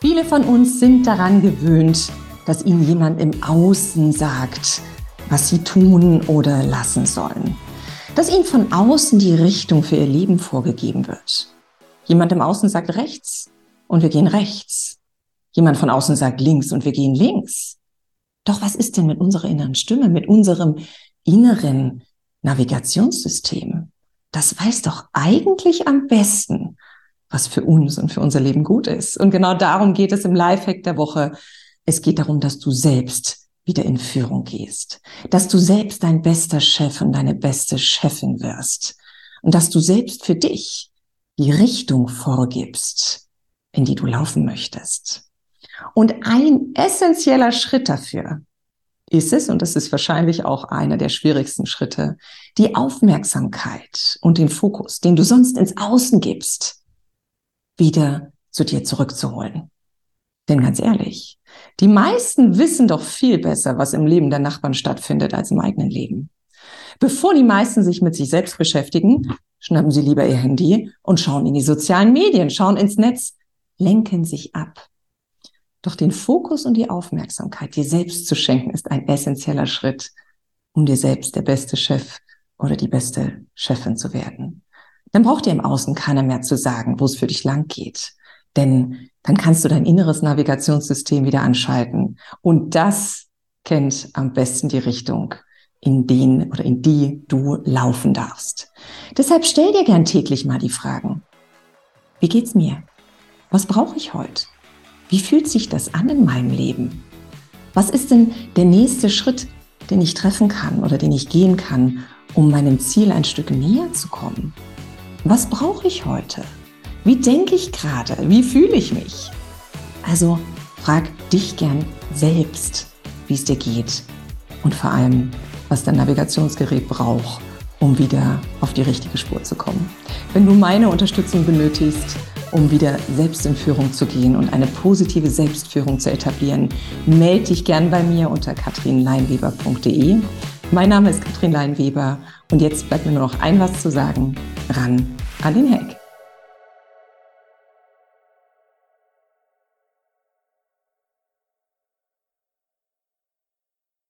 Viele von uns sind daran gewöhnt, dass ihnen jemand im Außen sagt, was sie tun oder lassen sollen. Dass ihnen von außen die Richtung für ihr Leben vorgegeben wird. Jemand im Außen sagt rechts und wir gehen rechts. Jemand von außen sagt links und wir gehen links. Doch was ist denn mit unserer inneren Stimme, mit unserem inneren Navigationssystem? Das weiß doch eigentlich am besten, was für uns und für unser Leben gut ist. Und genau darum geht es im Lifehack der Woche. Es geht darum, dass du selbst wieder in Führung gehst, dass du selbst dein bester Chef und deine beste Chefin wirst und dass du selbst für dich die Richtung vorgibst, in die du laufen möchtest. Und ein essentieller Schritt dafür ist es, und das ist wahrscheinlich auch einer der schwierigsten Schritte, die Aufmerksamkeit und den Fokus, den du sonst ins Außen gibst, wieder zu dir zurückzuholen. Denn ganz ehrlich, die meisten wissen doch viel besser, was im Leben der Nachbarn stattfindet, als im eigenen Leben. Bevor die meisten sich mit sich selbst beschäftigen, schnappen sie lieber ihr Handy und schauen in die sozialen Medien, schauen ins Netz, lenken sich ab. Doch den Fokus und die Aufmerksamkeit dir selbst zu schenken, ist ein essentieller Schritt, um dir selbst der beste Chef oder die beste Chefin zu werden dann braucht dir im Außen keiner mehr zu sagen, wo es für dich lang geht. Denn dann kannst du dein inneres Navigationssystem wieder anschalten. Und das kennt am besten die Richtung, in den oder in die du laufen darfst. Deshalb stell dir gern täglich mal die Fragen. Wie geht's mir? Was brauche ich heute? Wie fühlt sich das an in meinem Leben? Was ist denn der nächste Schritt, den ich treffen kann oder den ich gehen kann, um meinem Ziel ein Stück näher zu kommen? Was brauche ich heute? Wie denke ich gerade? Wie fühle ich mich? Also frag dich gern selbst, wie es dir geht und vor allem, was dein Navigationsgerät braucht, um wieder auf die richtige Spur zu kommen. Wenn du meine Unterstützung benötigst, um wieder selbst in Führung zu gehen und eine positive Selbstführung zu etablieren, melde dich gern bei mir unter katrinleinweber.de. Mein Name ist Katrin Leinweber und jetzt bleibt mir nur noch ein was zu sagen ran an den Heck.